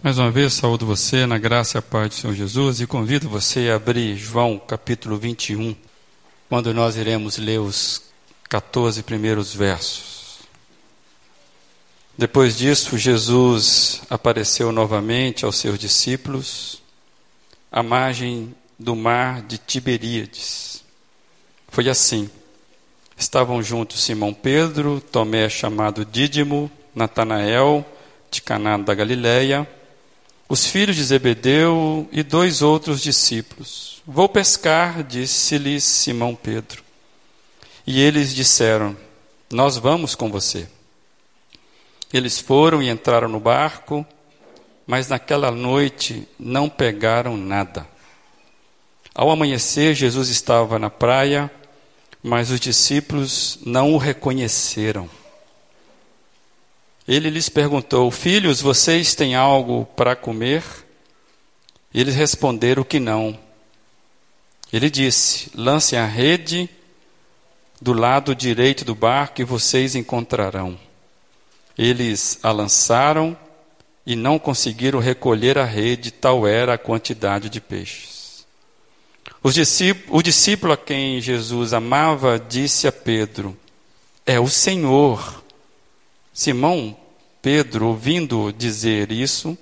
Mais uma vez, saúdo você na graça e paz do Senhor Jesus e convido você a abrir João capítulo 21, quando nós iremos ler os 14 primeiros versos. Depois disso, Jesus apareceu novamente aos seus discípulos à margem do mar de Tiberíades. Foi assim. Estavam juntos Simão Pedro, Tomé chamado Dídimo, Natanael, de Caná da Galileia, os filhos de Zebedeu e dois outros discípulos. Vou pescar, disse-lhes Simão Pedro. E eles disseram: Nós vamos com você. Eles foram e entraram no barco, mas naquela noite não pegaram nada. Ao amanhecer, Jesus estava na praia, mas os discípulos não o reconheceram. Ele lhes perguntou: Filhos, vocês têm algo para comer? Eles responderam que não. Ele disse: Lancem a rede do lado direito do barco e vocês encontrarão. Eles a lançaram e não conseguiram recolher a rede, tal era a quantidade de peixes. o discípulo a quem Jesus amava disse a Pedro: É o Senhor. Simão Pedro, ouvindo dizer isso,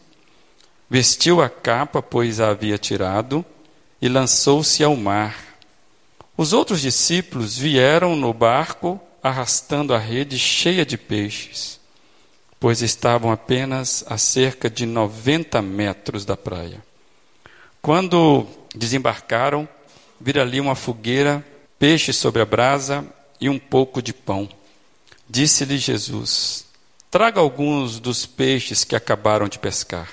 vestiu a capa, pois a havia tirado, e lançou-se ao mar. Os outros discípulos vieram no barco, arrastando a rede cheia de peixes, pois estavam apenas a cerca de 90 metros da praia. Quando desembarcaram, viram ali uma fogueira, peixes sobre a brasa e um pouco de pão. Disse-lhe Jesus: Traga alguns dos peixes que acabaram de pescar.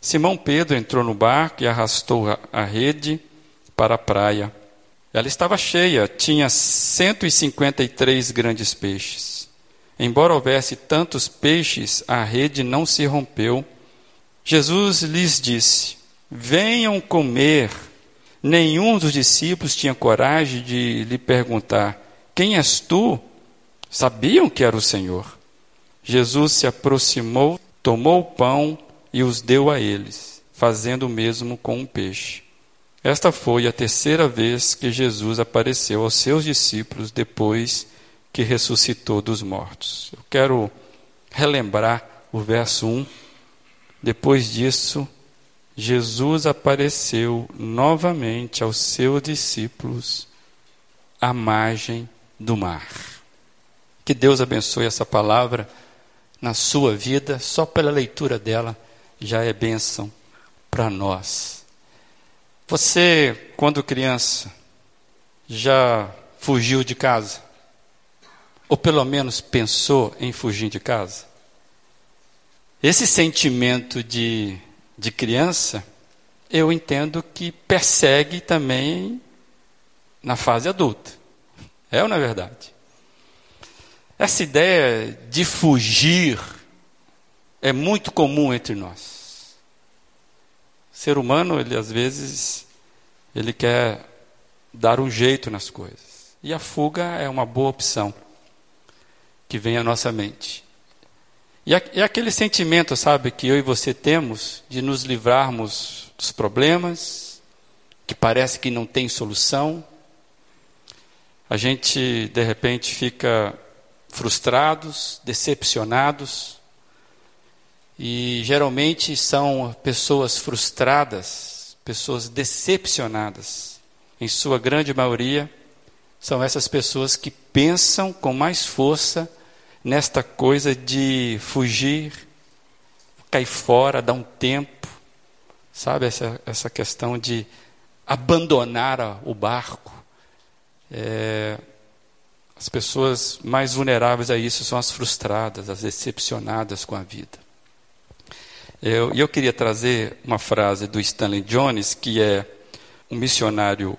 Simão Pedro entrou no barco e arrastou a rede para a praia. Ela estava cheia, tinha 153 grandes peixes. Embora houvesse tantos peixes, a rede não se rompeu. Jesus lhes disse: Venham comer. Nenhum dos discípulos tinha coragem de lhe perguntar: Quem és tu? Sabiam que era o Senhor. Jesus se aproximou, tomou o pão e os deu a eles, fazendo o mesmo com um peixe. Esta foi a terceira vez que Jesus apareceu aos seus discípulos depois que ressuscitou dos mortos. Eu quero relembrar o verso 1. Depois disso, Jesus apareceu novamente aos seus discípulos à margem do mar. Que Deus abençoe essa palavra na sua vida, só pela leitura dela já é bênção para nós. Você, quando criança, já fugiu de casa? Ou pelo menos pensou em fugir de casa? Esse sentimento de, de criança, eu entendo que persegue também na fase adulta. É ou não é verdade? Essa ideia de fugir é muito comum entre nós. O ser humano, ele às vezes, ele quer dar um jeito nas coisas. E a fuga é uma boa opção que vem à nossa mente. E é aquele sentimento, sabe, que eu e você temos de nos livrarmos dos problemas, que parece que não tem solução. A gente, de repente, fica frustrados, decepcionados. E geralmente são pessoas frustradas, pessoas decepcionadas. Em sua grande maioria, são essas pessoas que pensam com mais força nesta coisa de fugir, cair fora, dar um tempo. Sabe, essa, essa questão de abandonar o barco. É, as pessoas mais vulneráveis a isso são as frustradas, as decepcionadas com a vida. Eu, eu queria trazer uma frase do Stanley Jones, que é um missionário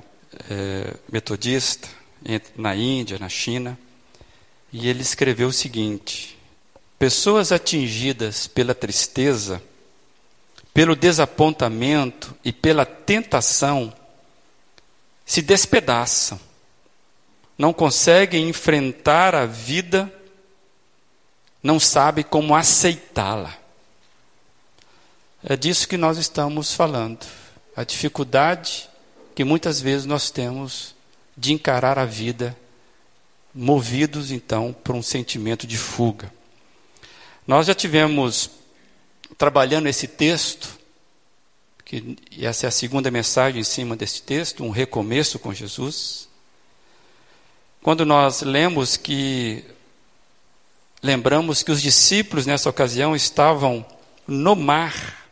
é, metodista na Índia, na China, e ele escreveu o seguinte: Pessoas atingidas pela tristeza, pelo desapontamento e pela tentação se despedaçam não conseguem enfrentar a vida, não sabem como aceitá-la. É disso que nós estamos falando. A dificuldade que muitas vezes nós temos de encarar a vida, movidos então por um sentimento de fuga. Nós já tivemos trabalhando esse texto, que essa é a segunda mensagem em cima desse texto, um recomeço com Jesus. Quando nós lemos que lembramos que os discípulos nessa ocasião estavam no mar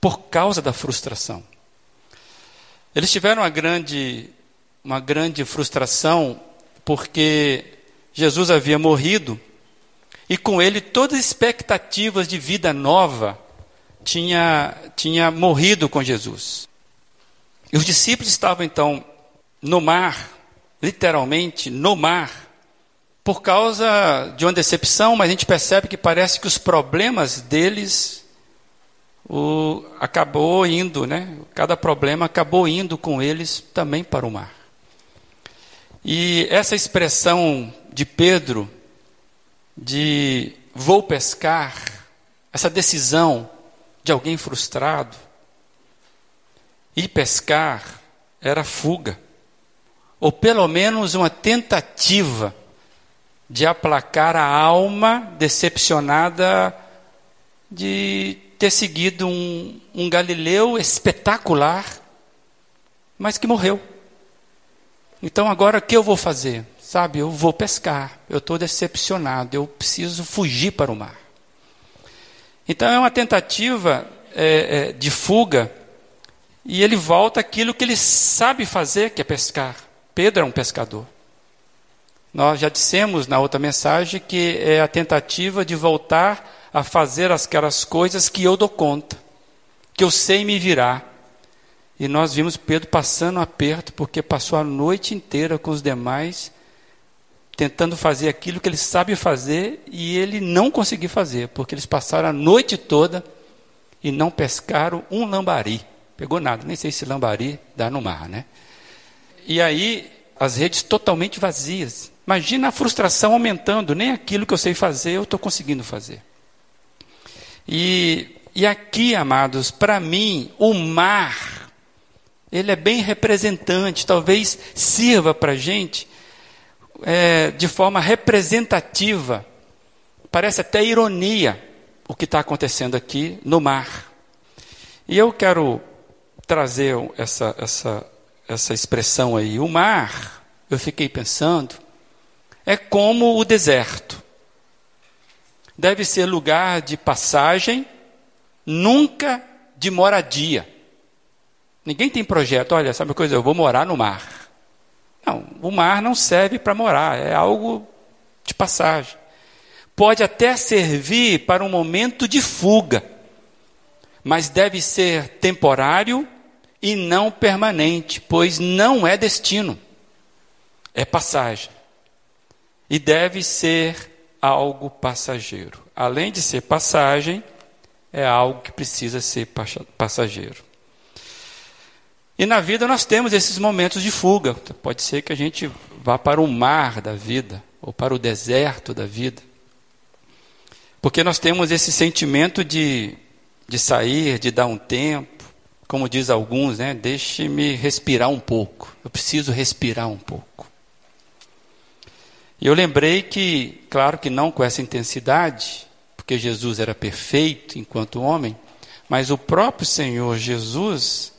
por causa da frustração. Eles tiveram uma grande uma grande frustração porque Jesus havia morrido e com ele todas as expectativas de vida nova tinha, tinha morrido com Jesus. E os discípulos estavam então no mar, literalmente no mar, por causa de uma decepção, mas a gente percebe que parece que os problemas deles o, acabou indo, né? Cada problema acabou indo com eles também para o mar. E essa expressão de Pedro de vou pescar, essa decisão de alguém frustrado, ir pescar era fuga, ou pelo menos uma tentativa de aplacar a alma decepcionada de ter seguido um, um Galileu espetacular, mas que morreu. Então agora o que eu vou fazer? Sabe, eu vou pescar, eu estou decepcionado, eu preciso fugir para o mar. Então é uma tentativa é, é, de fuga, e ele volta aquilo que ele sabe fazer, que é pescar. Pedro é um pescador. Nós já dissemos na outra mensagem que é a tentativa de voltar a fazer aquelas coisas que eu dou conta, que eu sei me virar. E nós vimos Pedro passando aperto, porque passou a noite inteira com os demais tentando fazer aquilo que ele sabe fazer e ele não conseguiu fazer, porque eles passaram a noite toda e não pescaram um lambari. Pegou nada, nem sei se lambari dá no mar, né? E aí as redes totalmente vazias. Imagina a frustração aumentando, nem aquilo que eu sei fazer eu estou conseguindo fazer. E, e aqui, amados, para mim, o mar, ele é bem representante, talvez sirva para a gente é, de forma representativa. Parece até ironia o que está acontecendo aqui no mar. E eu quero trazer essa, essa, essa expressão aí. O mar, eu fiquei pensando, é como o deserto. Deve ser lugar de passagem, nunca de moradia. Ninguém tem projeto, olha, sabe uma coisa, eu vou morar no mar. Não, o mar não serve para morar, é algo de passagem. Pode até servir para um momento de fuga, mas deve ser temporário e não permanente, pois não é destino, é passagem. E deve ser algo passageiro. Além de ser passagem, é algo que precisa ser passageiro. E na vida nós temos esses momentos de fuga. Pode ser que a gente vá para o mar da vida, ou para o deserto da vida. Porque nós temos esse sentimento de, de sair, de dar um tempo. Como diz alguns, né? Deixe-me respirar um pouco. Eu preciso respirar um pouco. E eu lembrei que, claro que não com essa intensidade, porque Jesus era perfeito enquanto homem, mas o próprio Senhor Jesus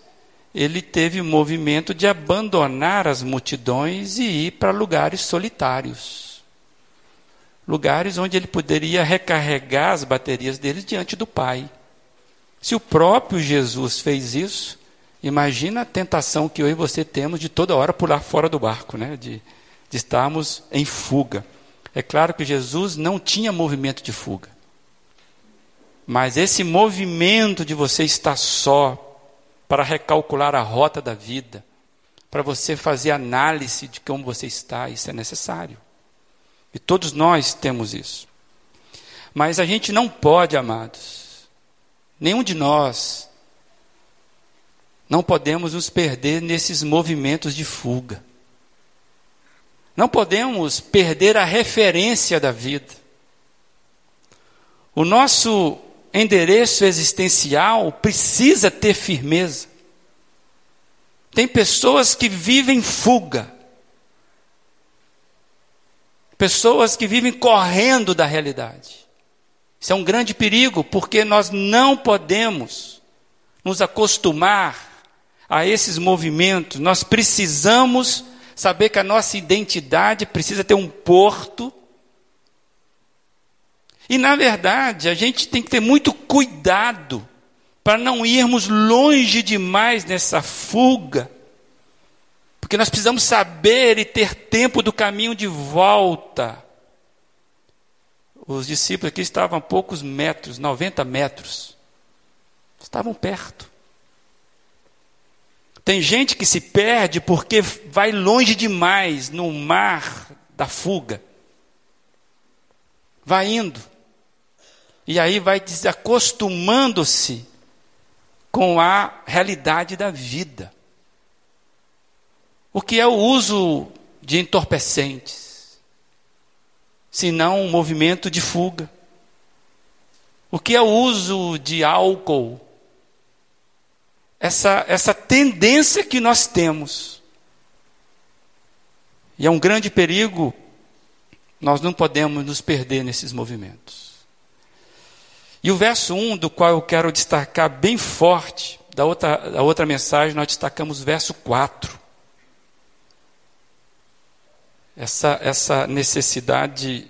ele teve o movimento de abandonar as multidões e ir para lugares solitários. Lugares onde ele poderia recarregar as baterias dele diante do Pai. Se o próprio Jesus fez isso, imagina a tentação que eu e você temos de toda hora pular fora do barco, né? de, de estarmos em fuga. É claro que Jesus não tinha movimento de fuga. Mas esse movimento de você estar só, para recalcular a rota da vida, para você fazer análise de como você está, isso é necessário. E todos nós temos isso. Mas a gente não pode, amados, nenhum de nós, não podemos nos perder nesses movimentos de fuga. Não podemos perder a referência da vida. O nosso endereço existencial precisa ter firmeza. Tem pessoas que vivem fuga. Pessoas que vivem correndo da realidade. Isso é um grande perigo, porque nós não podemos nos acostumar a esses movimentos. Nós precisamos saber que a nossa identidade precisa ter um porto. E, na verdade, a gente tem que ter muito cuidado para não irmos longe demais nessa fuga. Porque nós precisamos saber e ter tempo do caminho de volta. Os discípulos aqui estavam a poucos metros, 90 metros. Estavam perto. Tem gente que se perde porque vai longe demais no mar da fuga. Vai indo. E aí vai desacostumando-se com a realidade da vida. O que é o uso de entorpecentes? Senão um movimento de fuga. O que é o uso de álcool? Essa, essa tendência que nós temos. E é um grande perigo, nós não podemos nos perder nesses movimentos. E o verso 1, do qual eu quero destacar bem forte, da outra, da outra mensagem, nós destacamos o verso 4. Essa, essa necessidade,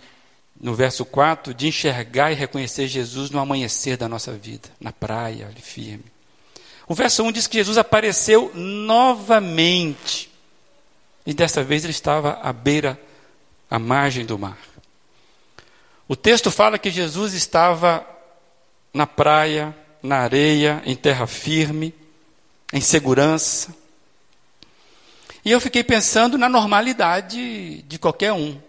no verso 4, de enxergar e reconhecer Jesus no amanhecer da nossa vida, na praia, ali firme. O verso 1 diz que Jesus apareceu novamente. E dessa vez ele estava à beira, à margem do mar. O texto fala que Jesus estava na praia, na areia, em terra firme, em segurança. E eu fiquei pensando na normalidade de qualquer um.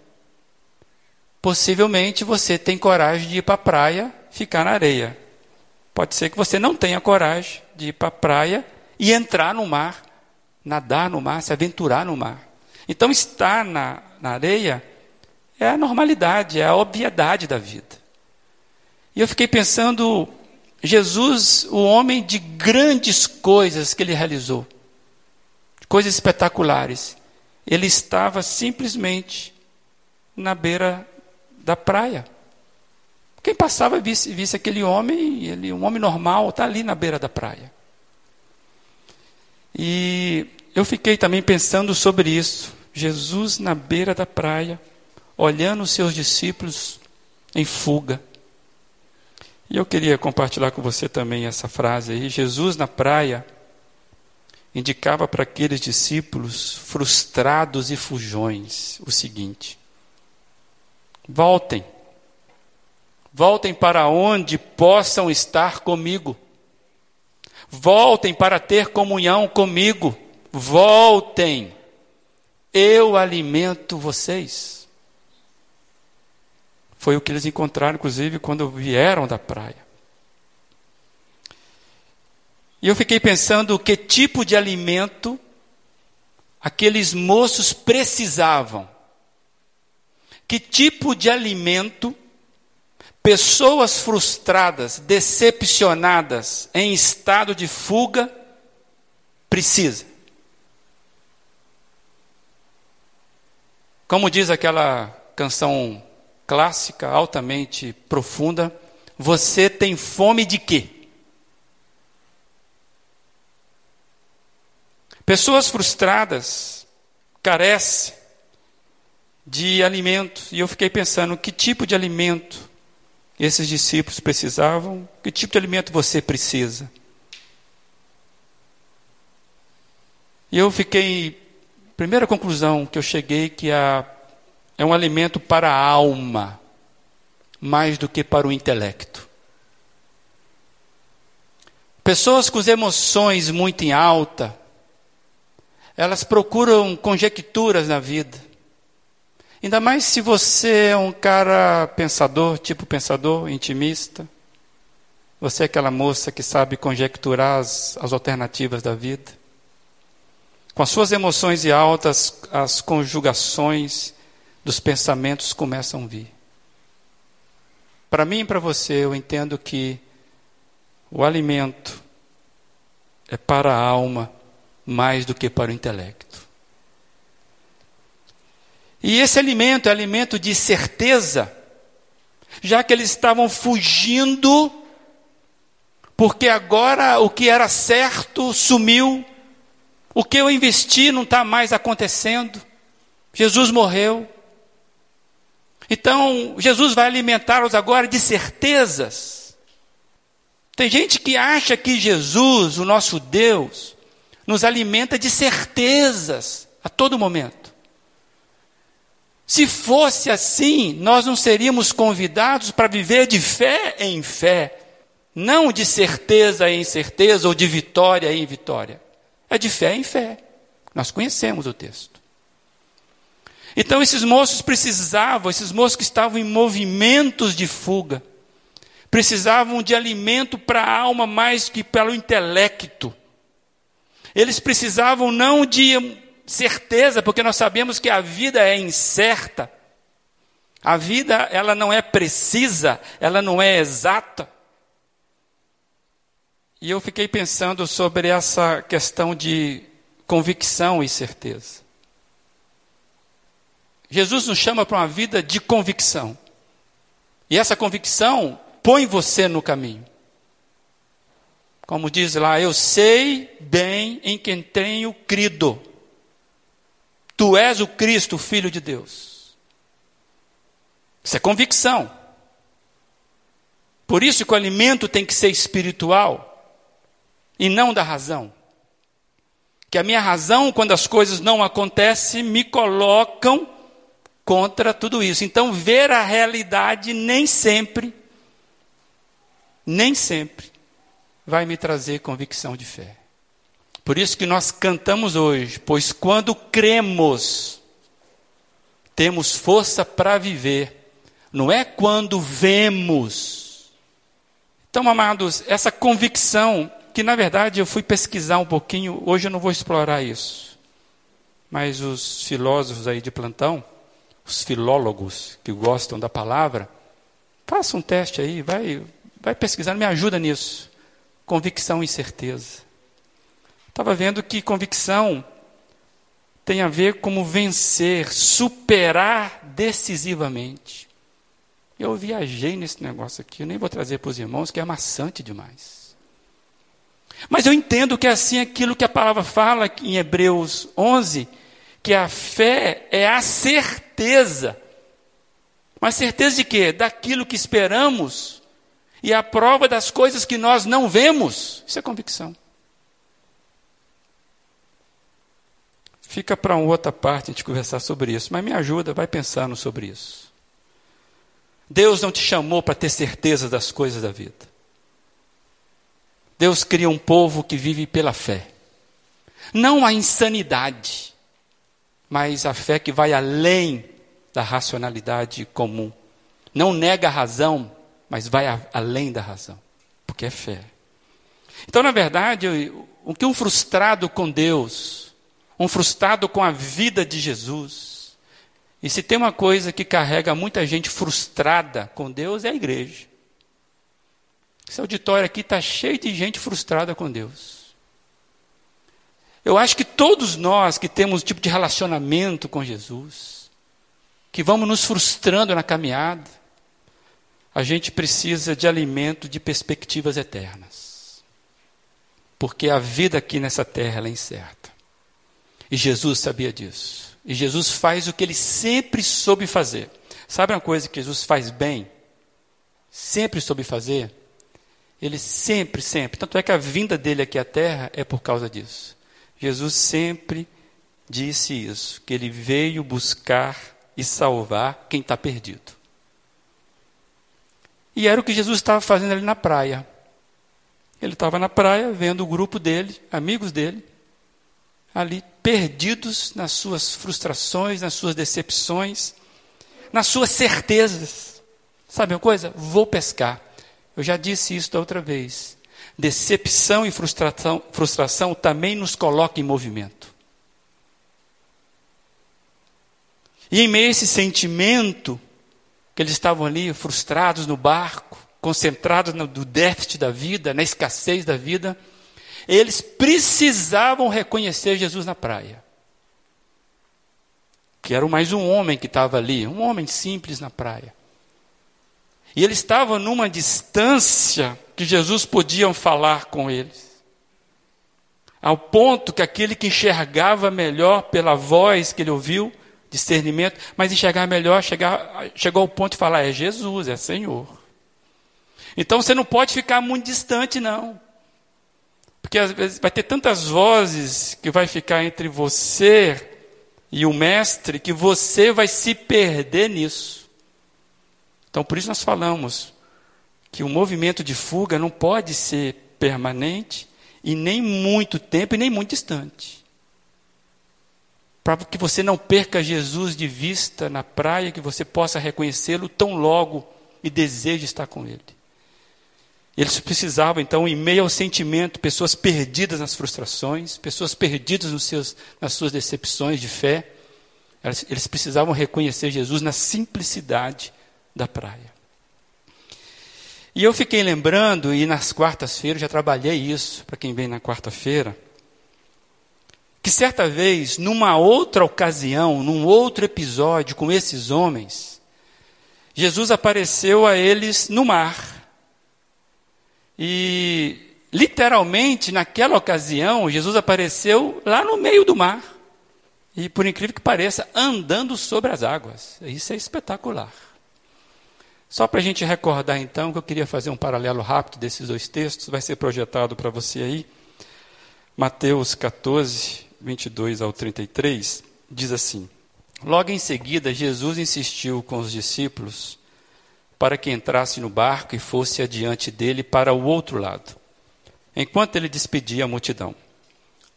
Possivelmente você tem coragem de ir para a praia, ficar na areia. Pode ser que você não tenha coragem de ir para a praia e entrar no mar, nadar no mar, se aventurar no mar. Então, estar na, na areia é a normalidade, é a obviedade da vida. E eu fiquei pensando, Jesus, o homem de grandes coisas que ele realizou, coisas espetaculares, ele estava simplesmente na beira da praia. Quem passava visse, visse aquele homem, ele, um homem normal, está ali na beira da praia. E eu fiquei também pensando sobre isso. Jesus na beira da praia, olhando os seus discípulos em fuga. E eu queria compartilhar com você também essa frase aí. Jesus na praia indicava para aqueles discípulos frustrados e fujões o seguinte: voltem, voltem para onde possam estar comigo, voltem para ter comunhão comigo, voltem, eu alimento vocês. Foi o que eles encontraram, inclusive, quando vieram da praia. E eu fiquei pensando que tipo de alimento aqueles moços precisavam. Que tipo de alimento pessoas frustradas, decepcionadas, em estado de fuga, precisa. Como diz aquela canção clássica, altamente profunda. Você tem fome de quê? Pessoas frustradas carecem de alimento. E eu fiquei pensando: que tipo de alimento esses discípulos precisavam? Que tipo de alimento você precisa? E eu fiquei. Primeira conclusão que eu cheguei que a é um alimento para a alma, mais do que para o intelecto. Pessoas com as emoções muito em alta, elas procuram conjecturas na vida. Ainda mais se você é um cara pensador, tipo pensador, intimista. Você é aquela moça que sabe conjecturar as, as alternativas da vida. Com as suas emoções e altas, as conjugações dos pensamentos começam a vir. Para mim e para você, eu entendo que O alimento é para a alma mais do que para o intelecto. E esse alimento é alimento de certeza, já que eles estavam fugindo, porque agora o que era certo sumiu, o que eu investi não está mais acontecendo. Jesus morreu. Então, Jesus vai alimentá-los agora de certezas. Tem gente que acha que Jesus, o nosso Deus, nos alimenta de certezas a todo momento. Se fosse assim, nós não seríamos convidados para viver de fé em fé, não de certeza em certeza ou de vitória em vitória. É de fé em fé. Nós conhecemos o texto. Então esses moços precisavam, esses moços que estavam em movimentos de fuga, precisavam de alimento para a alma mais que pelo intelecto. Eles precisavam não de certeza, porque nós sabemos que a vida é incerta. A vida, ela não é precisa, ela não é exata. E eu fiquei pensando sobre essa questão de convicção e certeza. Jesus nos chama para uma vida de convicção. E essa convicção põe você no caminho. Como diz lá, eu sei bem em quem tenho crido. Tu és o Cristo, Filho de Deus. Isso é convicção. Por isso que o alimento tem que ser espiritual e não da razão. Que a minha razão, quando as coisas não acontecem, me colocam contra tudo isso. Então, ver a realidade nem sempre, nem sempre, vai me trazer convicção de fé. Por isso que nós cantamos hoje, pois quando cremos, temos força para viver, não é quando vemos. Então, amados, essa convicção, que na verdade eu fui pesquisar um pouquinho, hoje eu não vou explorar isso, mas os filósofos aí de plantão, os filólogos que gostam da palavra, faça um teste aí, vai, vai pesquisar, me ajuda nisso. Convicção e certeza. Estava vendo que convicção tem a ver como vencer, superar decisivamente. Eu viajei nesse negócio aqui, eu nem vou trazer para os irmãos, que é amassante demais. Mas eu entendo que é assim aquilo que a palavra fala em Hebreus 11, que a fé é a certeza. Mas certeza de quê? Daquilo que esperamos e a prova das coisas que nós não vemos. Isso é convicção. Fica para uma outra parte a gente conversar sobre isso, mas me ajuda, vai pensando sobre isso. Deus não te chamou para ter certeza das coisas da vida. Deus cria um povo que vive pela fé. Não a insanidade mas a fé que vai além da racionalidade comum. Não nega a razão, mas vai a, além da razão, porque é fé. Então, na verdade, o que um frustrado com Deus, um frustrado com a vida de Jesus, e se tem uma coisa que carrega muita gente frustrada com Deus, é a igreja. Esse auditório aqui está cheio de gente frustrada com Deus. Eu acho que todos nós que temos um tipo de relacionamento com Jesus, que vamos nos frustrando na caminhada, a gente precisa de alimento de perspectivas eternas. Porque a vida aqui nessa terra é incerta. E Jesus sabia disso. E Jesus faz o que ele sempre soube fazer. Sabe uma coisa que Jesus faz bem? Sempre soube fazer? Ele sempre, sempre. Tanto é que a vinda dele aqui à terra é por causa disso. Jesus sempre disse isso, que ele veio buscar e salvar quem está perdido. E era o que Jesus estava fazendo ali na praia. Ele estava na praia vendo o grupo dele, amigos dele, ali perdidos nas suas frustrações, nas suas decepções, nas suas certezas. Sabe uma coisa? Vou pescar. Eu já disse isso da outra vez. Decepção e frustração, frustração também nos coloca em movimento. E em meio a esse sentimento, que eles estavam ali frustrados no barco, concentrados no déficit da vida, na escassez da vida, eles precisavam reconhecer Jesus na praia. Que era mais um homem que estava ali, um homem simples na praia. E eles estavam numa distância que Jesus podia falar com eles. Ao ponto que aquele que enxergava melhor pela voz que ele ouviu, discernimento, mas enxergar melhor, chegar, chegou ao ponto de falar: é Jesus, é Senhor. Então você não pode ficar muito distante, não. Porque às vezes vai ter tantas vozes que vai ficar entre você e o mestre que você vai se perder nisso. Então por isso nós falamos que o movimento de fuga não pode ser permanente e nem muito tempo e nem muito distante. Para que você não perca Jesus de vista na praia, que você possa reconhecê-lo tão logo e deseje estar com ele. Eles precisavam, então, em meio ao sentimento, pessoas perdidas nas frustrações, pessoas perdidas nos seus, nas suas decepções de fé, eles, eles precisavam reconhecer Jesus na simplicidade da praia. E eu fiquei lembrando, e nas quartas-feiras, já trabalhei isso, para quem vem na quarta-feira, que certa vez, numa outra ocasião, num outro episódio com esses homens, Jesus apareceu a eles no mar. E, literalmente, naquela ocasião, Jesus apareceu lá no meio do mar. E, por incrível que pareça, andando sobre as águas. Isso é espetacular. Só para a gente recordar então, que eu queria fazer um paralelo rápido desses dois textos, vai ser projetado para você aí. Mateus 14, 22 ao 33, diz assim: Logo em seguida, Jesus insistiu com os discípulos para que entrasse no barco e fosse adiante dele para o outro lado, enquanto ele despedia a multidão.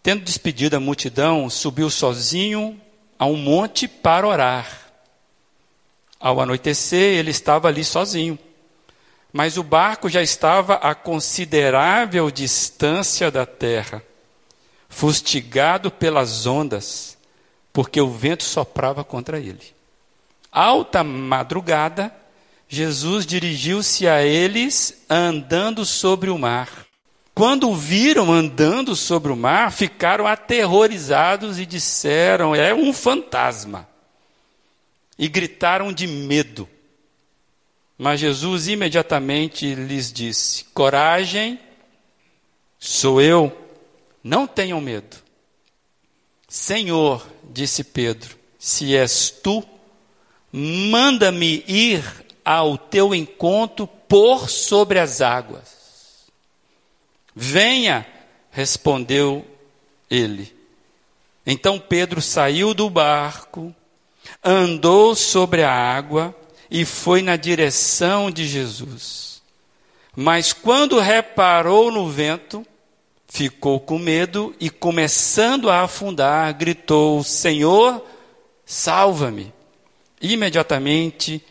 Tendo despedido a multidão, subiu sozinho a um monte para orar. Ao anoitecer, ele estava ali sozinho. Mas o barco já estava a considerável distância da terra, fustigado pelas ondas, porque o vento soprava contra ele. Alta madrugada, Jesus dirigiu-se a eles andando sobre o mar. Quando o viram andando sobre o mar, ficaram aterrorizados e disseram: É um fantasma e gritaram de medo. Mas Jesus imediatamente lhes disse: Coragem, sou eu, não tenham medo. Senhor, disse Pedro, se és tu, manda-me ir ao teu encontro por sobre as águas. Venha, respondeu ele. Então Pedro saiu do barco andou sobre a água e foi na direção de Jesus. Mas quando reparou no vento, ficou com medo e, começando a afundar, gritou: Senhor, salva-me. Imediatamente,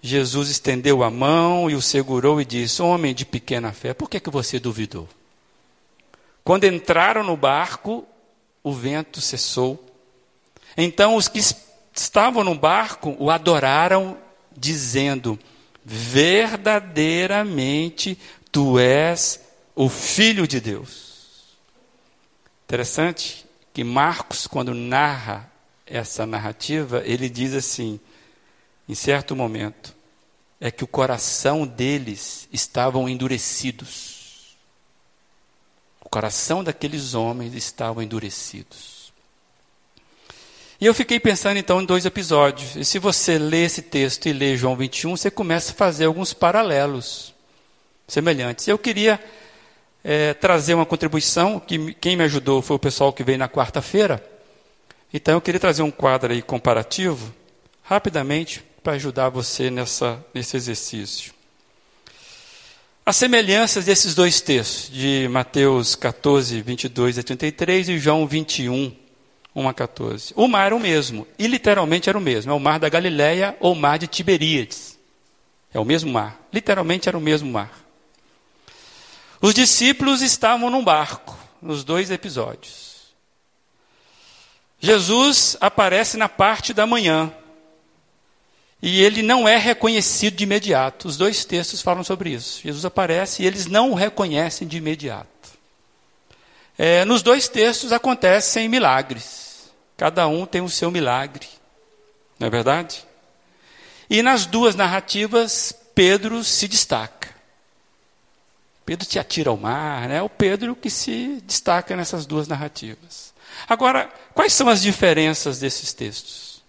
Jesus estendeu a mão e o segurou e disse: Homem de pequena fé, por que, que você duvidou? Quando entraram no barco, o vento cessou. Então os que estavam no barco o adoraram, dizendo: Verdadeiramente tu és o Filho de Deus. Interessante que Marcos, quando narra essa narrativa, ele diz assim, em certo momento, é que o coração deles estavam endurecidos. O coração daqueles homens estavam endurecidos. E eu fiquei pensando então em dois episódios. E se você lê esse texto e lê João 21, você começa a fazer alguns paralelos semelhantes. Eu queria é, trazer uma contribuição, que quem me ajudou foi o pessoal que veio na quarta-feira. Então eu queria trazer um quadro aí comparativo, rapidamente, para ajudar você nessa, nesse exercício. As semelhanças desses dois textos, de Mateus 14, 22 a 33 e João 21, 1 a 14. O mar era o mesmo, e literalmente era o mesmo. É o mar da Galileia ou o mar de Tiberíades. É o mesmo mar. Literalmente era o mesmo mar. Os discípulos estavam num barco, nos dois episódios. Jesus aparece na parte da manhã. E ele não é reconhecido de imediato. Os dois textos falam sobre isso. Jesus aparece e eles não o reconhecem de imediato. É, nos dois textos acontecem milagres. Cada um tem o seu milagre. Não é verdade? E nas duas narrativas, Pedro se destaca. Pedro te atira ao mar, né? É o Pedro que se destaca nessas duas narrativas. Agora, quais são as diferenças desses textos?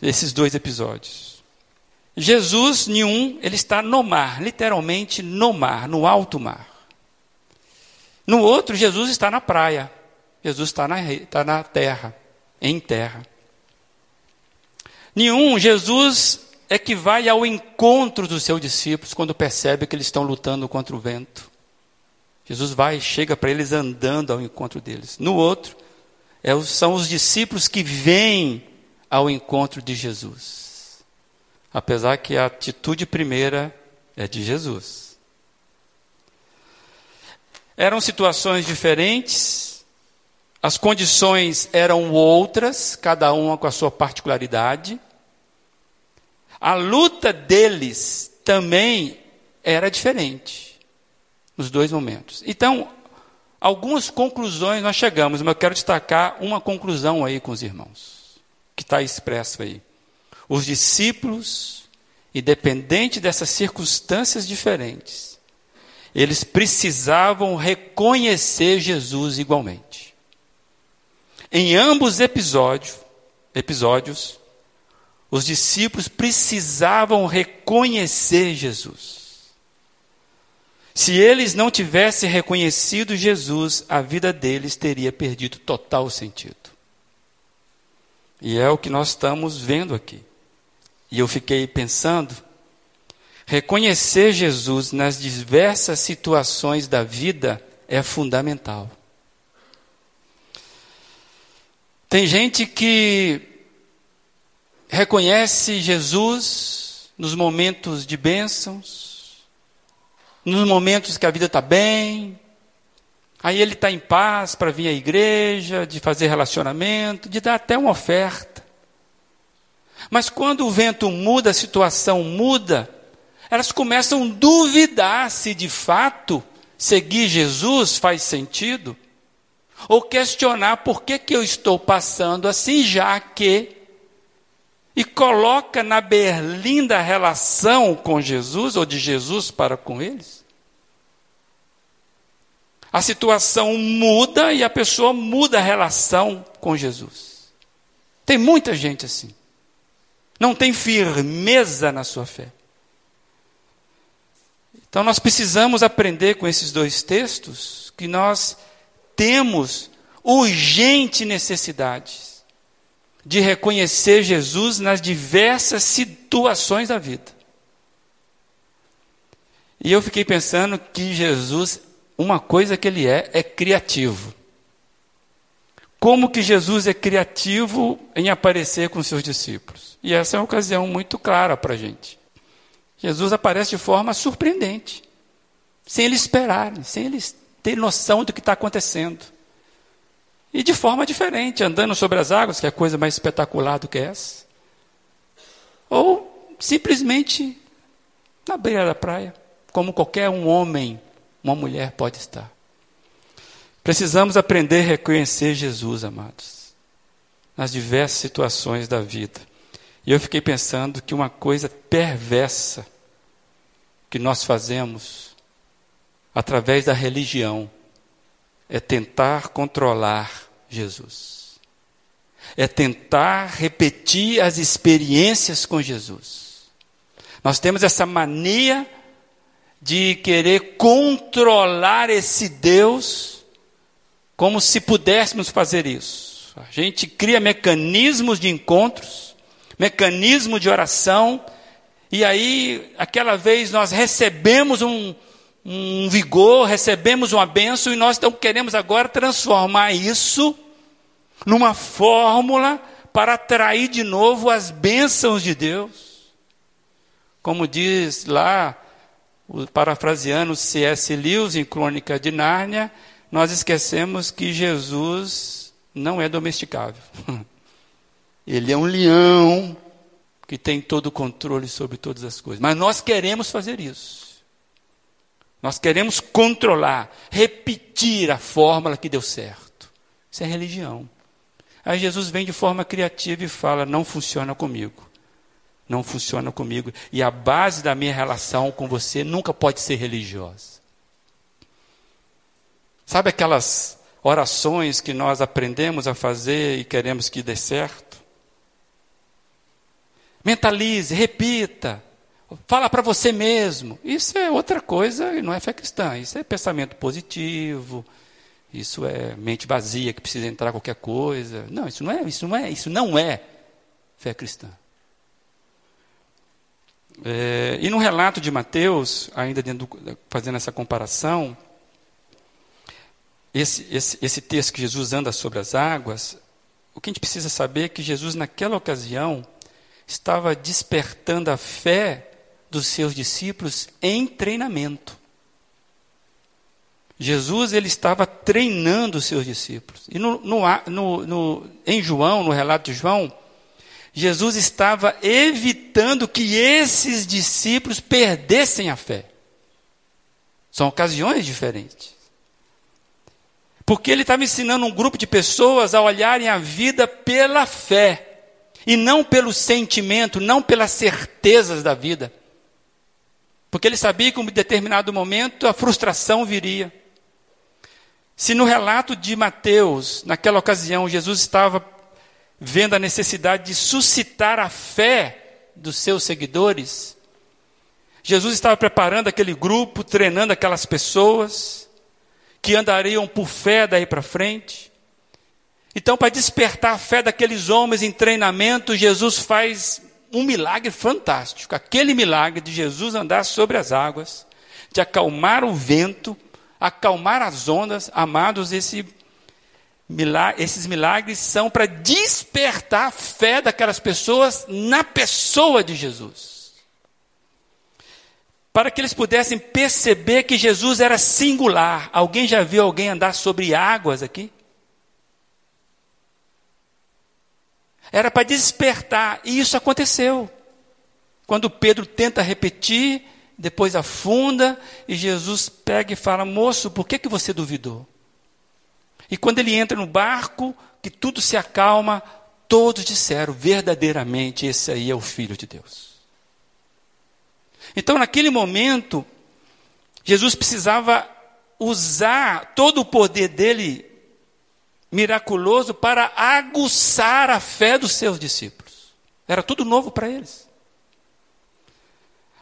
Desses dois episódios? Jesus, nenhum, ele está no mar, literalmente no mar, no alto mar. No outro, Jesus está na praia. Jesus está na, está na terra, em terra. Nenhum, Jesus é que vai ao encontro dos seus discípulos quando percebe que eles estão lutando contra o vento. Jesus vai, chega para eles andando ao encontro deles. No outro, é, são os discípulos que vêm ao encontro de Jesus. Apesar que a atitude primeira é de Jesus. Eram situações diferentes, as condições eram outras, cada uma com a sua particularidade. A luta deles também era diferente nos dois momentos. Então, algumas conclusões nós chegamos, mas eu quero destacar uma conclusão aí com os irmãos, que está expresso aí. Os discípulos, independente dessas circunstâncias diferentes, eles precisavam reconhecer Jesus igualmente. Em ambos episódios, episódios os discípulos precisavam reconhecer Jesus. Se eles não tivessem reconhecido Jesus, a vida deles teria perdido total sentido. E é o que nós estamos vendo aqui. E eu fiquei pensando, reconhecer Jesus nas diversas situações da vida é fundamental. Tem gente que reconhece Jesus nos momentos de bênçãos, nos momentos que a vida está bem, aí ele está em paz para vir à igreja, de fazer relacionamento, de dar até uma oferta. Mas quando o vento muda, a situação muda, elas começam a duvidar se de fato seguir Jesus faz sentido, ou questionar por que, que eu estou passando assim, já que e coloca na berlinda a relação com Jesus, ou de Jesus para com eles. A situação muda e a pessoa muda a relação com Jesus. Tem muita gente assim. Não tem firmeza na sua fé. Então nós precisamos aprender com esses dois textos que nós temos urgente necessidade de reconhecer Jesus nas diversas situações da vida. E eu fiquei pensando que Jesus, uma coisa que ele é, é criativo. Como que Jesus é criativo em aparecer com seus discípulos? E essa é uma ocasião muito clara para a gente. Jesus aparece de forma surpreendente, sem eles esperarem, sem eles terem noção do que está acontecendo. E de forma diferente, andando sobre as águas, que é a coisa mais espetacular do que essa. Ou simplesmente na beira da praia, como qualquer um homem, uma mulher pode estar. Precisamos aprender a reconhecer Jesus, amados, nas diversas situações da vida. E eu fiquei pensando que uma coisa perversa que nós fazemos através da religião é tentar controlar Jesus. É tentar repetir as experiências com Jesus. Nós temos essa mania de querer controlar esse Deus como se pudéssemos fazer isso. A gente cria mecanismos de encontros, mecanismo de oração, e aí, aquela vez, nós recebemos um, um vigor, recebemos uma bênção e nós então queremos agora transformar isso numa fórmula para atrair de novo as bênçãos de Deus. Como diz lá, parafraseando C.S. Lewis em Crônica de Nárnia, nós esquecemos que Jesus não é domesticável. Ele é um leão que tem todo o controle sobre todas as coisas. Mas nós queremos fazer isso. Nós queremos controlar, repetir a fórmula que deu certo. Isso é religião. Aí Jesus vem de forma criativa e fala: não funciona comigo. Não funciona comigo. E a base da minha relação com você nunca pode ser religiosa. Sabe aquelas orações que nós aprendemos a fazer e queremos que dê certo? Mentalize, repita, fala para você mesmo. Isso é outra coisa e não é fé cristã. Isso é pensamento positivo. Isso é mente vazia que precisa entrar qualquer coisa. Não, isso não é, isso não é, isso não é fé cristã. É, e no relato de Mateus, ainda do, fazendo essa comparação, esse, esse, esse texto que Jesus anda sobre as águas, o que a gente precisa saber é que Jesus, naquela ocasião, estava despertando a fé dos seus discípulos em treinamento. Jesus ele estava treinando os seus discípulos. E no, no, no, em João, no relato de João, Jesus estava evitando que esses discípulos perdessem a fé. São ocasiões diferentes. Porque ele estava ensinando um grupo de pessoas a olharem a vida pela fé. E não pelo sentimento, não pelas certezas da vida. Porque ele sabia que em um determinado momento a frustração viria. Se no relato de Mateus, naquela ocasião, Jesus estava vendo a necessidade de suscitar a fé dos seus seguidores, Jesus estava preparando aquele grupo, treinando aquelas pessoas que andariam por fé daí para frente. Então, para despertar a fé daqueles homens em treinamento, Jesus faz um milagre fantástico. Aquele milagre de Jesus andar sobre as águas, de acalmar o vento, acalmar as ondas. Amados, esse milagre, esses milagres são para despertar a fé daquelas pessoas na pessoa de Jesus. Para que eles pudessem perceber que Jesus era singular. Alguém já viu alguém andar sobre águas aqui? Era para despertar, e isso aconteceu. Quando Pedro tenta repetir, depois afunda, e Jesus pega e fala: Moço, por que, que você duvidou? E quando ele entra no barco, que tudo se acalma, todos disseram: verdadeiramente esse aí é o Filho de Deus. Então, naquele momento, Jesus precisava usar todo o poder dele miraculoso para aguçar a fé dos seus discípulos. Era tudo novo para eles.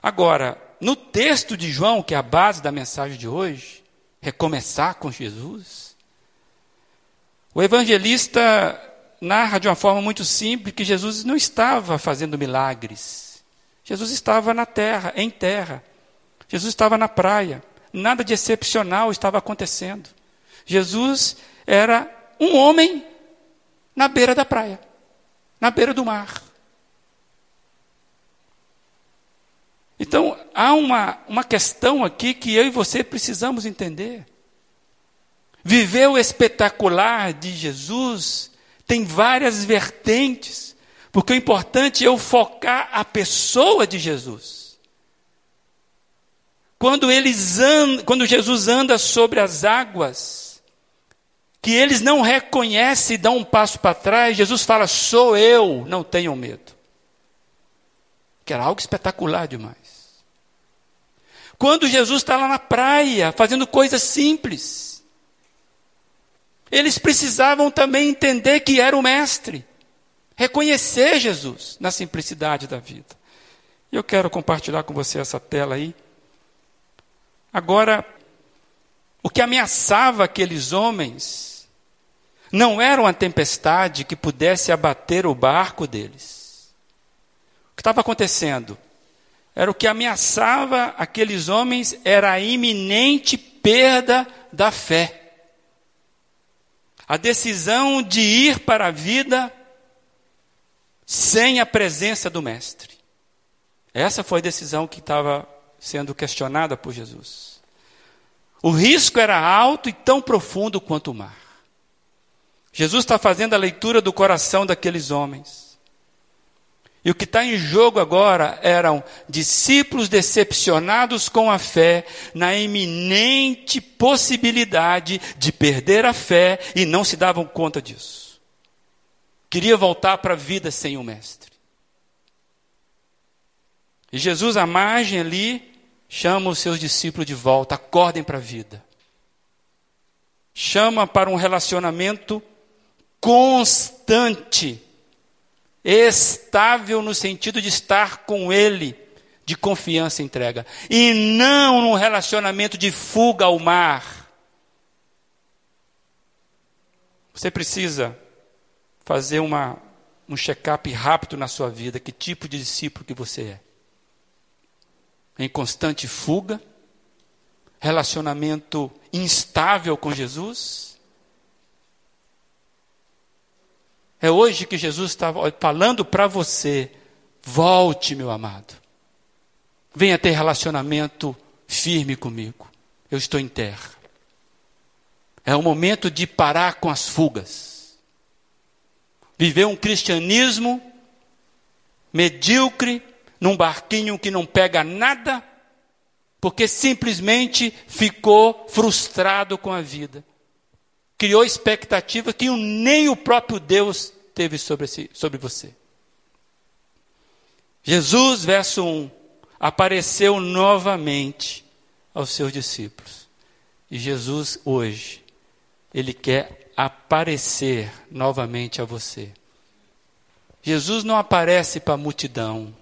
Agora, no texto de João, que é a base da mensagem de hoje, recomeçar com Jesus, o evangelista narra de uma forma muito simples que Jesus não estava fazendo milagres. Jesus estava na terra, em terra. Jesus estava na praia. Nada de excepcional estava acontecendo. Jesus era um homem na beira da praia, na beira do mar. Então, há uma, uma questão aqui que eu e você precisamos entender. Viver o espetacular de Jesus tem várias vertentes, porque o importante é eu focar a pessoa de Jesus. Quando, eles andam, quando Jesus anda sobre as águas, que eles não reconhecem e dão um passo para trás, Jesus fala: sou eu, não tenham medo. Que era algo espetacular demais. Quando Jesus está lá na praia, fazendo coisas simples, eles precisavam também entender que era o Mestre, reconhecer Jesus na simplicidade da vida. E eu quero compartilhar com você essa tela aí. Agora, o que ameaçava aqueles homens não era uma tempestade que pudesse abater o barco deles. O que estava acontecendo? Era o que ameaçava aqueles homens era a iminente perda da fé. A decisão de ir para a vida sem a presença do Mestre. Essa foi a decisão que estava sendo questionada por Jesus. O risco era alto e tão profundo quanto o mar. Jesus está fazendo a leitura do coração daqueles homens. E o que está em jogo agora eram discípulos decepcionados com a fé, na iminente possibilidade de perder a fé e não se davam conta disso. Queria voltar para a vida sem o Mestre. E Jesus, à margem ali, chama os seus discípulos de volta, acordem para a vida. Chama para um relacionamento constante estável no sentido de estar com Ele, de confiança e entrega, e não num relacionamento de fuga ao mar. Você precisa fazer uma, um check-up rápido na sua vida, que tipo de discípulo que você é. Em constante fuga, relacionamento instável com Jesus, É hoje que Jesus está falando para você: volte, meu amado. Venha ter relacionamento firme comigo. Eu estou em terra. É o momento de parar com as fugas. Viver um cristianismo medíocre, num barquinho que não pega nada, porque simplesmente ficou frustrado com a vida criou expectativa que nem o próprio Deus teve sobre, si, sobre você. Jesus, verso 1, apareceu novamente aos seus discípulos. E Jesus, hoje, ele quer aparecer novamente a você. Jesus não aparece para a multidão.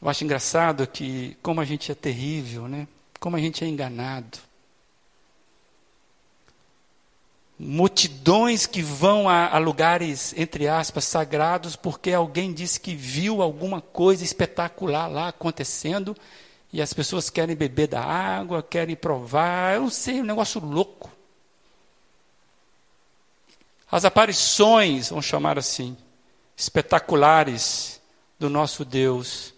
Eu acho engraçado que, como a gente é terrível, né? Como a gente é enganado. Multidões que vão a, a, lugares, entre aspas, sagrados, porque alguém disse que viu alguma coisa espetacular lá acontecendo, e as pessoas querem beber da água, querem provar, eu não sei, é um negócio louco. As aparições, vamos chamar assim, espetaculares do nosso Deus,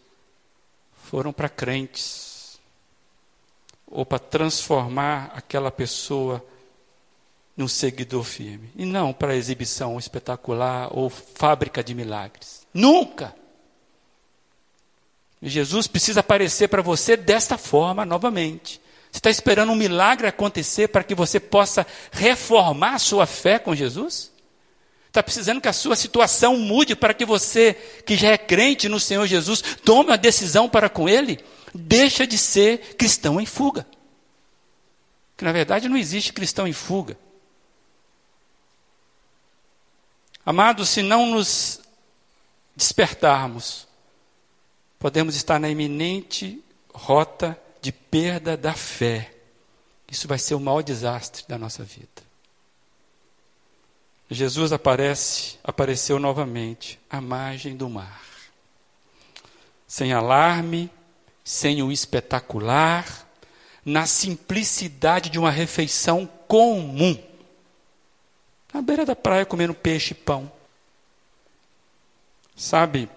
foram para crentes, ou para transformar aquela pessoa num seguidor firme. E não para exibição espetacular ou fábrica de milagres. Nunca! Jesus precisa aparecer para você desta forma novamente. Você está esperando um milagre acontecer para que você possa reformar a sua fé com Jesus? Está precisando que a sua situação mude para que você, que já é crente no Senhor Jesus, tome uma decisão para com Ele? Deixa de ser cristão em fuga. Que na verdade não existe cristão em fuga. Amados, se não nos despertarmos, podemos estar na iminente rota de perda da fé. Isso vai ser o maior desastre da nossa vida. Jesus aparece, apareceu novamente à margem do mar. Sem alarme, sem o espetacular, na simplicidade de uma refeição comum na beira da praia comendo peixe e pão. Sabe,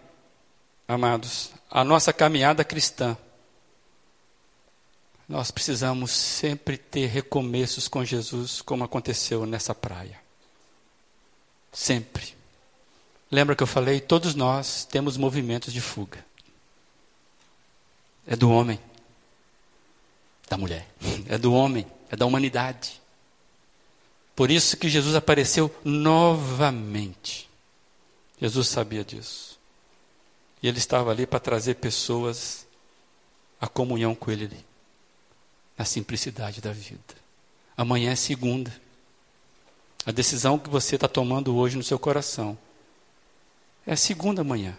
amados, a nossa caminhada cristã, nós precisamos sempre ter recomeços com Jesus, como aconteceu nessa praia. Sempre. Lembra que eu falei? Todos nós temos movimentos de fuga. É do homem, da mulher, é do homem, é da humanidade. Por isso que Jesus apareceu novamente. Jesus sabia disso. E ele estava ali para trazer pessoas à comunhão com ele, na simplicidade da vida. Amanhã é segunda. A decisão que você está tomando hoje no seu coração é a segunda manhã.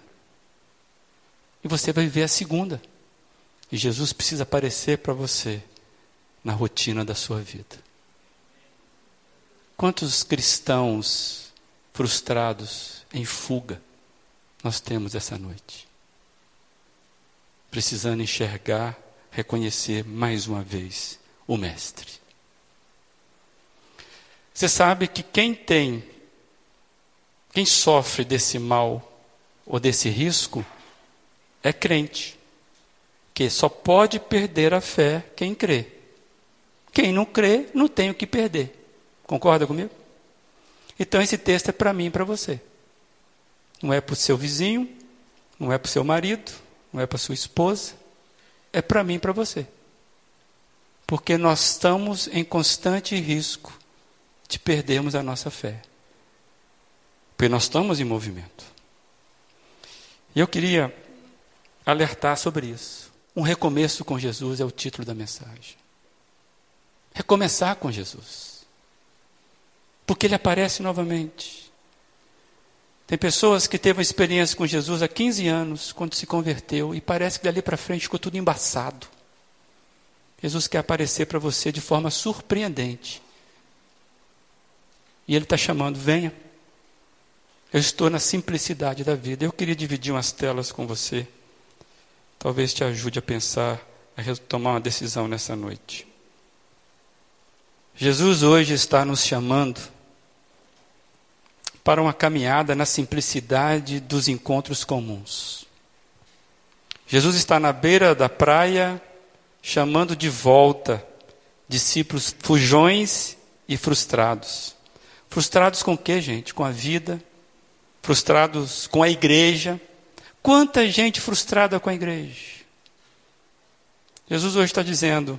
E você vai viver a segunda. E Jesus precisa aparecer para você na rotina da sua vida. Quantos cristãos frustrados, em fuga, nós temos essa noite? Precisando enxergar, reconhecer mais uma vez o Mestre. Você sabe que quem tem, quem sofre desse mal ou desse risco, é crente. Que só pode perder a fé quem crê. Quem não crê, não tem o que perder. Concorda comigo? Então esse texto é para mim e para você. Não é para o seu vizinho, não é para o seu marido, não é para sua esposa, é para mim e para você. Porque nós estamos em constante risco de perdermos a nossa fé. Porque nós estamos em movimento. E eu queria alertar sobre isso. Um recomeço com Jesus é o título da mensagem. Recomeçar com Jesus. Porque ele aparece novamente. Tem pessoas que teve uma experiência com Jesus há 15 anos, quando se converteu, e parece que dali para frente ficou tudo embaçado. Jesus quer aparecer para você de forma surpreendente. E Ele está chamando, venha. Eu estou na simplicidade da vida. Eu queria dividir umas telas com você. Talvez te ajude a pensar, a tomar uma decisão nessa noite. Jesus hoje está nos chamando para uma caminhada na simplicidade dos encontros comuns. Jesus está na beira da praia, chamando de volta discípulos fujões e frustrados. Frustrados com o que, gente? Com a vida, frustrados com a igreja. Quanta gente frustrada com a igreja. Jesus hoje está dizendo: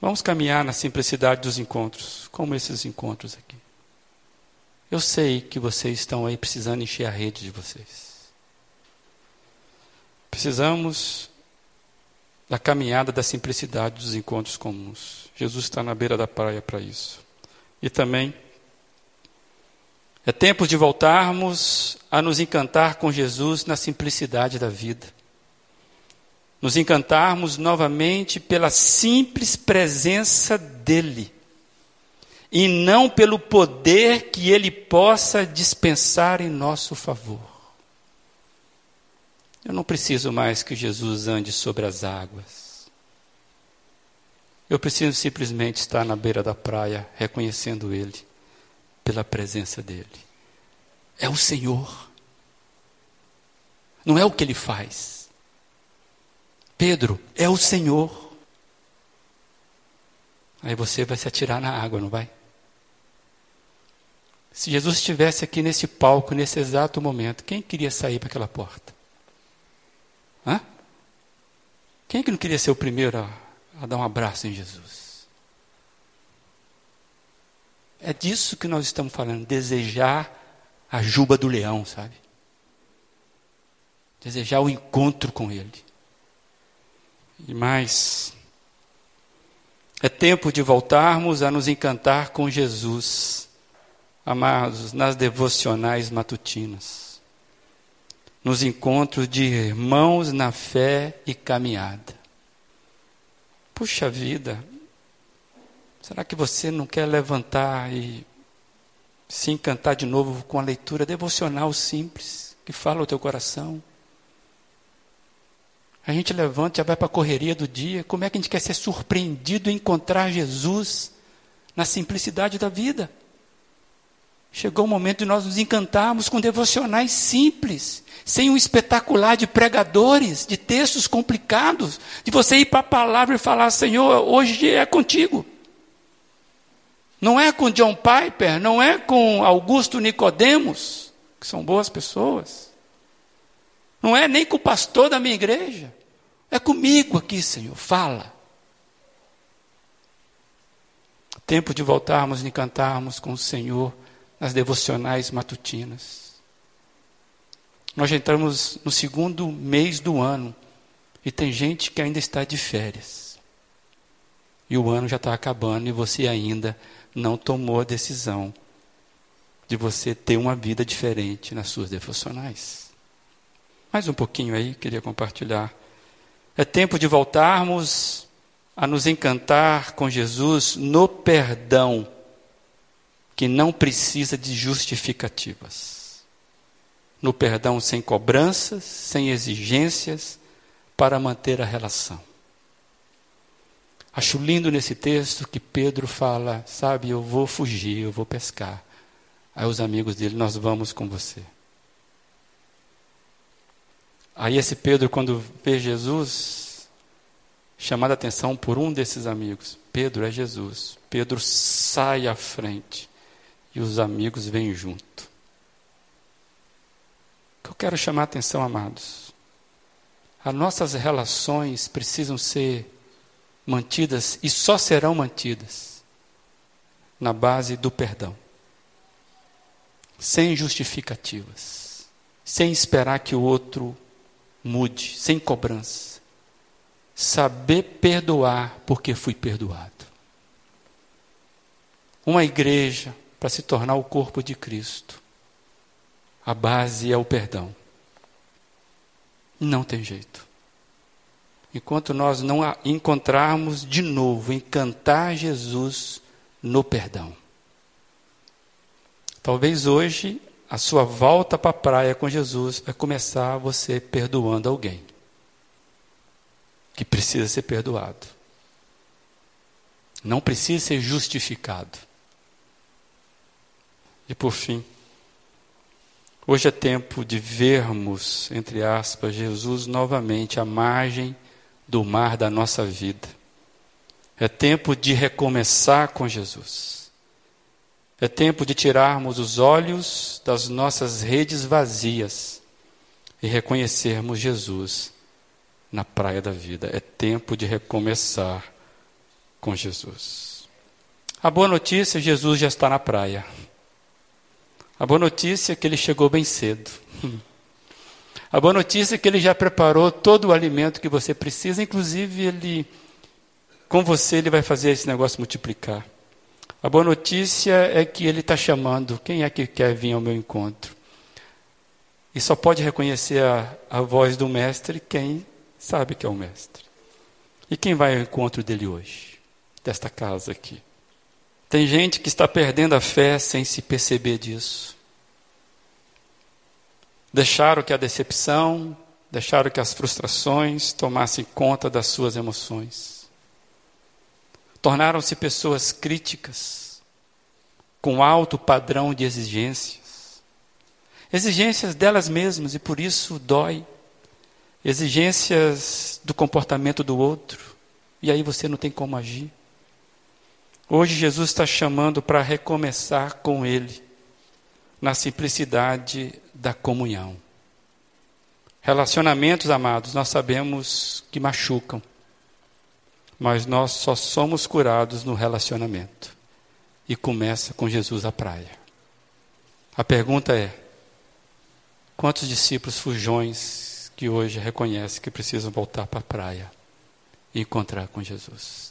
vamos caminhar na simplicidade dos encontros, como esses encontros aqui. Eu sei que vocês estão aí precisando encher a rede de vocês. Precisamos da caminhada da simplicidade dos encontros comuns. Jesus está na beira da praia para isso. E também é tempo de voltarmos a nos encantar com Jesus na simplicidade da vida. Nos encantarmos novamente pela simples presença dEle e não pelo poder que ele possa dispensar em nosso favor. Eu não preciso mais que Jesus ande sobre as águas. Eu preciso simplesmente estar na beira da praia, reconhecendo Ele, pela presença dEle. É o Senhor. Não é o que Ele faz. Pedro, é o Senhor. Aí você vai se atirar na água, não vai? Se Jesus estivesse aqui nesse palco, nesse exato momento, quem queria sair para aquela porta? Hã? Quem é que não queria ser o primeiro a, a dar um abraço em Jesus? É disso que nós estamos falando, desejar a juba do leão, sabe? Desejar o encontro com ele. E mais, é tempo de voltarmos a nos encantar com Jesus amados, nas devocionais matutinas, nos encontros de irmãos na fé e caminhada. Puxa vida, será que você não quer levantar e se encantar de novo com a leitura devocional simples, que fala o teu coração? A gente levanta e vai para a correria do dia. Como é que a gente quer ser surpreendido em encontrar Jesus na simplicidade da vida? Chegou o momento de nós nos encantarmos com devocionais simples, sem um espetacular de pregadores, de textos complicados, de você ir para a palavra e falar: Senhor, hoje é contigo. Não é com John Piper, não é com Augusto Nicodemos, que são boas pessoas. Não é nem com o pastor da minha igreja. É comigo aqui, Senhor, fala. Tempo de voltarmos e cantarmos com o Senhor nas devocionais matutinas. Nós já entramos no segundo mês do ano e tem gente que ainda está de férias. E o ano já está acabando e você ainda não tomou a decisão de você ter uma vida diferente nas suas devocionais. Mais um pouquinho aí, queria compartilhar. É tempo de voltarmos a nos encantar com Jesus no perdão que não precisa de justificativas. No perdão sem cobranças, sem exigências, para manter a relação. Acho lindo nesse texto que Pedro fala: Sabe, eu vou fugir, eu vou pescar. Aí os amigos dele: Nós vamos com você. Aí esse Pedro, quando vê Jesus, chamado a atenção por um desses amigos: Pedro é Jesus. Pedro sai à frente e os amigos vêm junto. eu quero chamar a atenção, amados. As nossas relações precisam ser mantidas e só serão mantidas na base do perdão. Sem justificativas, sem esperar que o outro mude, sem cobrança. Saber perdoar porque fui perdoado. Uma igreja para se tornar o corpo de Cristo. A base é o perdão. Não tem jeito. Enquanto nós não encontrarmos de novo, encantar Jesus no perdão. Talvez hoje a sua volta para a praia com Jesus vai começar você perdoando alguém que precisa ser perdoado. Não precisa ser justificado. E por fim, hoje é tempo de vermos, entre aspas, Jesus novamente à margem do mar da nossa vida. É tempo de recomeçar com Jesus. É tempo de tirarmos os olhos das nossas redes vazias e reconhecermos Jesus na praia da vida. É tempo de recomeçar com Jesus. A boa notícia: Jesus já está na praia. A boa notícia é que ele chegou bem cedo. A boa notícia é que ele já preparou todo o alimento que você precisa, inclusive ele com você ele vai fazer esse negócio multiplicar. A boa notícia é que ele está chamando quem é que quer vir ao meu encontro. E só pode reconhecer a, a voz do mestre quem sabe que é o mestre. E quem vai ao encontro dele hoje, desta casa aqui? Tem gente que está perdendo a fé sem se perceber disso. Deixaram que a decepção, deixaram que as frustrações tomassem conta das suas emoções. Tornaram-se pessoas críticas, com alto padrão de exigências. Exigências delas mesmas e por isso dói. Exigências do comportamento do outro. E aí você não tem como agir. Hoje Jesus está chamando para recomeçar com Ele, na simplicidade da comunhão. Relacionamentos, amados, nós sabemos que machucam, mas nós só somos curados no relacionamento. E começa com Jesus à praia. A pergunta é: quantos discípulos fujões que hoje reconhecem que precisam voltar para a praia e encontrar com Jesus?